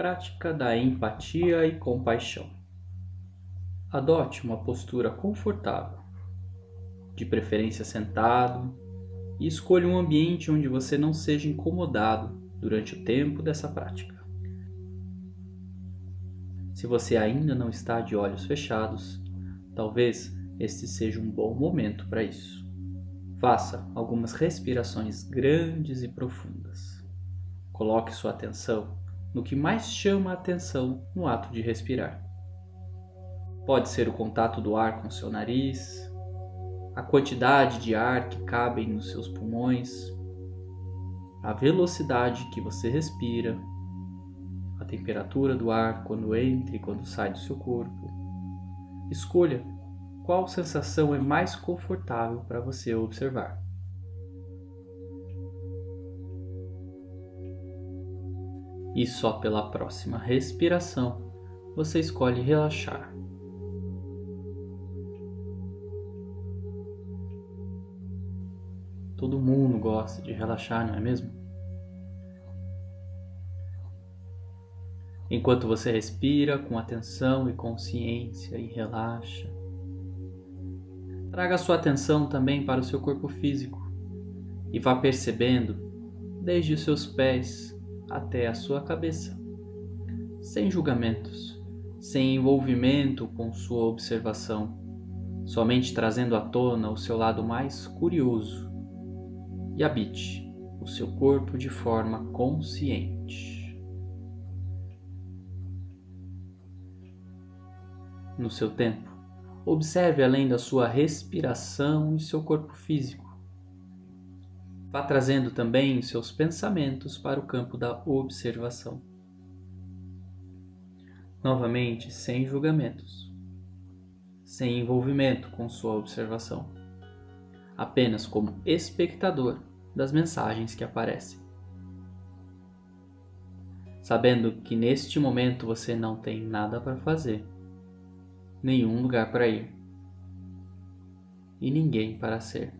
prática da empatia e compaixão. Adote uma postura confortável, de preferência sentado, e escolha um ambiente onde você não seja incomodado durante o tempo dessa prática. Se você ainda não está de olhos fechados, talvez este seja um bom momento para isso. Faça algumas respirações grandes e profundas. Coloque sua atenção no que mais chama a atenção no ato de respirar. Pode ser o contato do ar com seu nariz, a quantidade de ar que cabe nos seus pulmões, a velocidade que você respira, a temperatura do ar quando entra e quando sai do seu corpo. Escolha qual sensação é mais confortável para você observar. E só pela próxima respiração você escolhe relaxar. Todo mundo gosta de relaxar, não é mesmo? Enquanto você respira com atenção e consciência e relaxa, traga sua atenção também para o seu corpo físico e vá percebendo desde os seus pés até a sua cabeça, sem julgamentos, sem envolvimento com sua observação, somente trazendo à tona o seu lado mais curioso e habite o seu corpo de forma consciente. No seu tempo, observe além da sua respiração e seu corpo físico Vá trazendo também seus pensamentos para o campo da observação. Novamente, sem julgamentos, sem envolvimento com sua observação, apenas como espectador das mensagens que aparecem. Sabendo que neste momento você não tem nada para fazer, nenhum lugar para ir e ninguém para ser.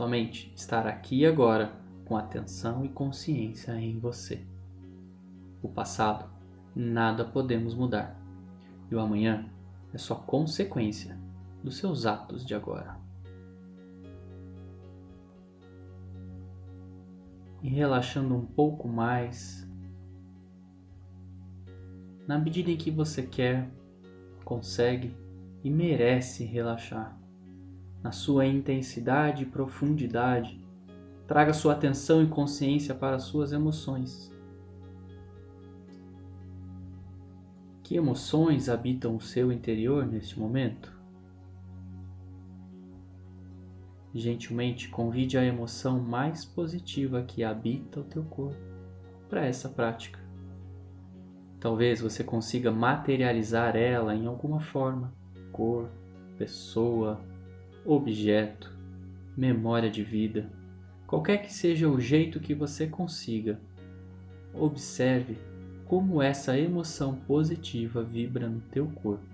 Somente estar aqui e agora com atenção e consciência em você. O passado nada podemos mudar e o amanhã é só consequência dos seus atos de agora. E relaxando um pouco mais, na medida em que você quer, consegue e merece relaxar na sua intensidade e profundidade. Traga sua atenção e consciência para as suas emoções. Que emoções habitam o seu interior neste momento? Gentilmente convide a emoção mais positiva que habita o teu corpo para essa prática. Talvez você consiga materializar ela em alguma forma, cor, pessoa, objeto, memória de vida, qualquer que seja o jeito que você consiga, observe como essa emoção positiva vibra no teu corpo.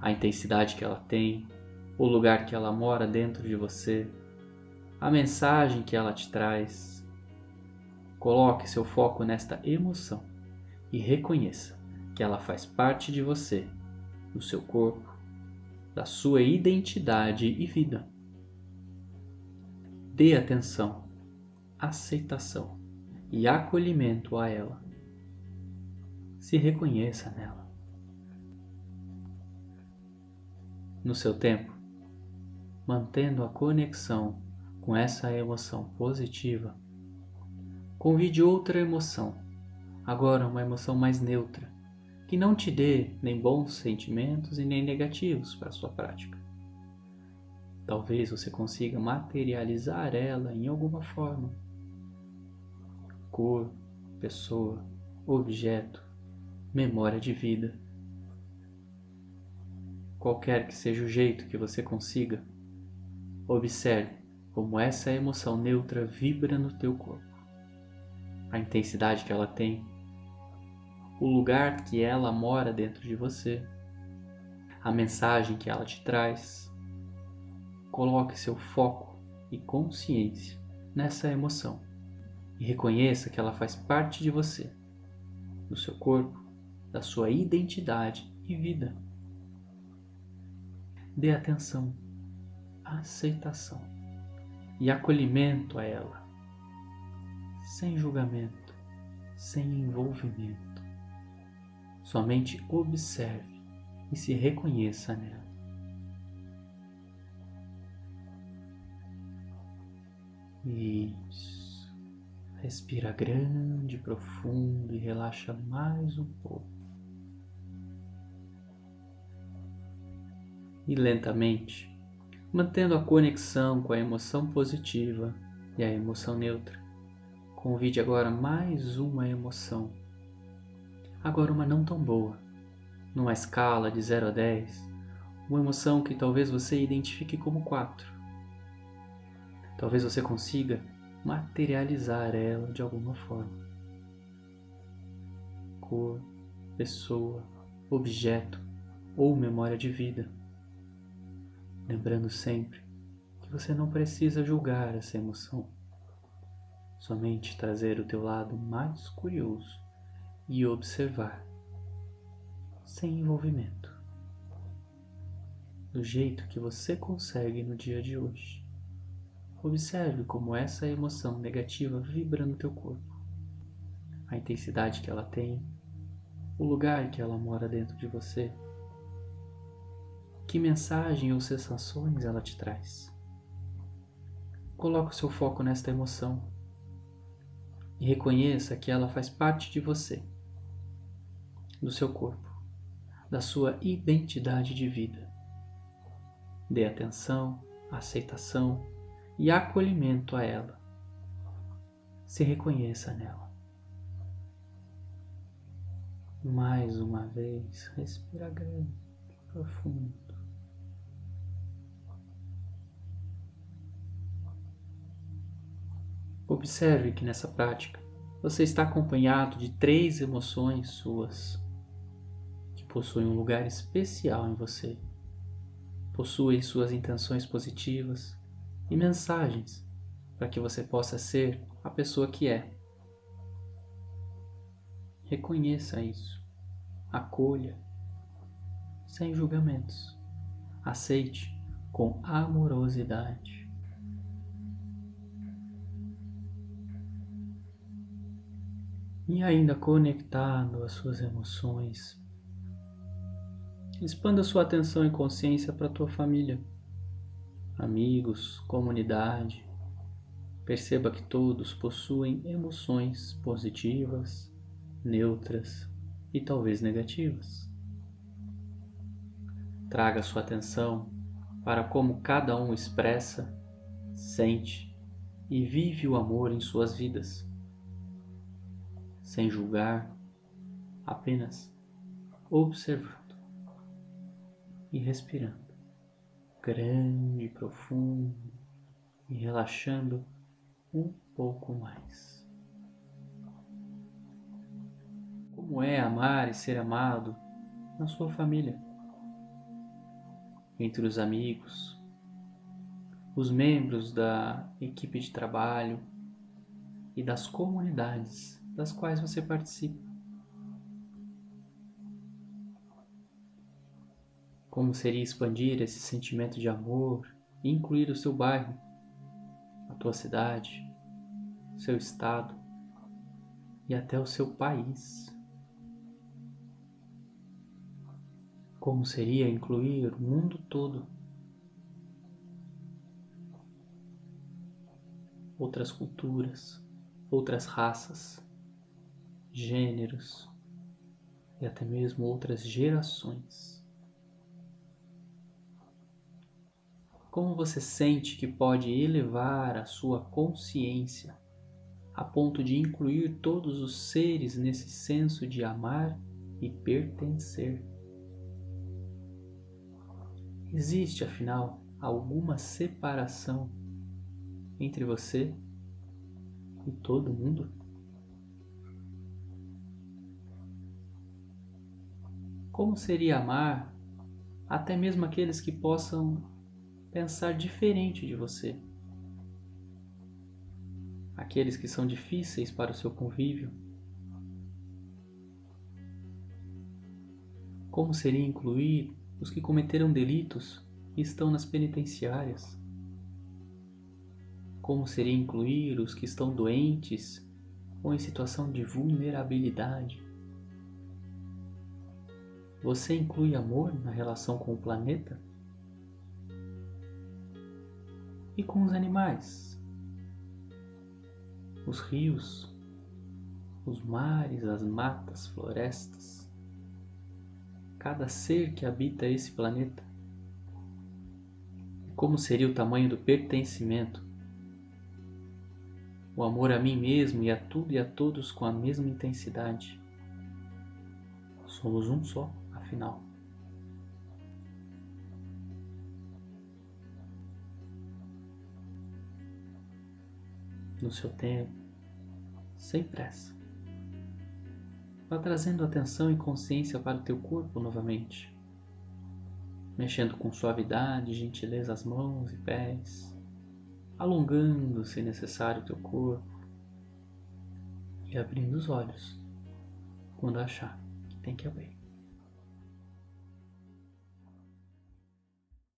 A intensidade que ela tem, o lugar que ela mora dentro de você, a mensagem que ela te traz. Coloque seu foco nesta emoção e reconheça que ela faz parte de você, do seu corpo, da sua identidade e vida. Dê atenção, aceitação e acolhimento a ela. Se reconheça nela. No seu tempo, mantendo a conexão com essa emoção positiva, convide outra emoção, agora uma emoção mais neutra que não te dê nem bons sentimentos e nem negativos para a sua prática. Talvez você consiga materializar ela em alguma forma. Cor, pessoa, objeto, memória de vida. Qualquer que seja o jeito que você consiga, observe como essa emoção neutra vibra no teu corpo. A intensidade que ela tem o lugar que ela mora dentro de você, a mensagem que ela te traz. Coloque seu foco e consciência nessa emoção e reconheça que ela faz parte de você, do seu corpo, da sua identidade e vida. Dê atenção, aceitação e acolhimento a ela, sem julgamento, sem envolvimento. Somente observe e se reconheça nela. Isso. Respira grande, profundo e relaxa mais um pouco. E lentamente, mantendo a conexão com a emoção positiva e a emoção neutra, convide agora mais uma emoção. Agora uma não tão boa, numa escala de 0 a 10, uma emoção que talvez você identifique como 4. Talvez você consiga materializar ela de alguma forma. Cor, pessoa, objeto ou memória de vida. Lembrando sempre que você não precisa julgar essa emoção, somente trazer o teu lado mais curioso e observar, sem envolvimento, do jeito que você consegue no dia de hoje. Observe como essa emoção negativa vibra no teu corpo, a intensidade que ela tem, o lugar que ela mora dentro de você, que mensagem ou sensações ela te traz. Coloque o seu foco nesta emoção e reconheça que ela faz parte de você, do seu corpo, da sua identidade de vida. Dê atenção, aceitação e acolhimento a ela. Se reconheça nela. Mais uma vez, respira grande, profundo. Observe que nessa prática você está acompanhado de três emoções suas que possuem um lugar especial em você. Possuem suas intenções positivas, e mensagens para que você possa ser a pessoa que é. Reconheça isso, acolha, sem julgamentos, aceite com amorosidade. E ainda conectado às suas emoções, expanda sua atenção e consciência para a tua família amigos, comunidade. Perceba que todos possuem emoções positivas, neutras e talvez negativas. Traga sua atenção para como cada um expressa, sente e vive o amor em suas vidas, sem julgar, apenas observando e respirando grande, profundo e relaxando um pouco mais. Como é amar e ser amado na sua família, entre os amigos, os membros da equipe de trabalho e das comunidades das quais você participa. Como seria expandir esse sentimento de amor e incluir o seu bairro, a tua cidade, seu estado e até o seu país? Como seria incluir o mundo todo? Outras culturas, outras raças, gêneros e até mesmo outras gerações. Como você sente que pode elevar a sua consciência a ponto de incluir todos os seres nesse senso de amar e pertencer? Existe, afinal, alguma separação entre você e todo mundo? Como seria amar até mesmo aqueles que possam pensar diferente de você. aqueles que são difíceis para o seu convívio. Como seria incluir os que cometeram delitos e estão nas penitenciárias? Como seria incluir os que estão doentes ou em situação de vulnerabilidade? Você inclui amor na relação com o planeta? E com os animais? Os rios, os mares, as matas, florestas, cada ser que habita esse planeta? Como seria o tamanho do pertencimento? O amor a mim mesmo e a tudo e a todos com a mesma intensidade. Somos um só final. No seu tempo, sem pressa. Vá trazendo atenção e consciência para o teu corpo novamente, mexendo com suavidade e gentileza as mãos e pés, alongando, se necessário, o teu corpo e abrindo os olhos quando achar que tem que abrir.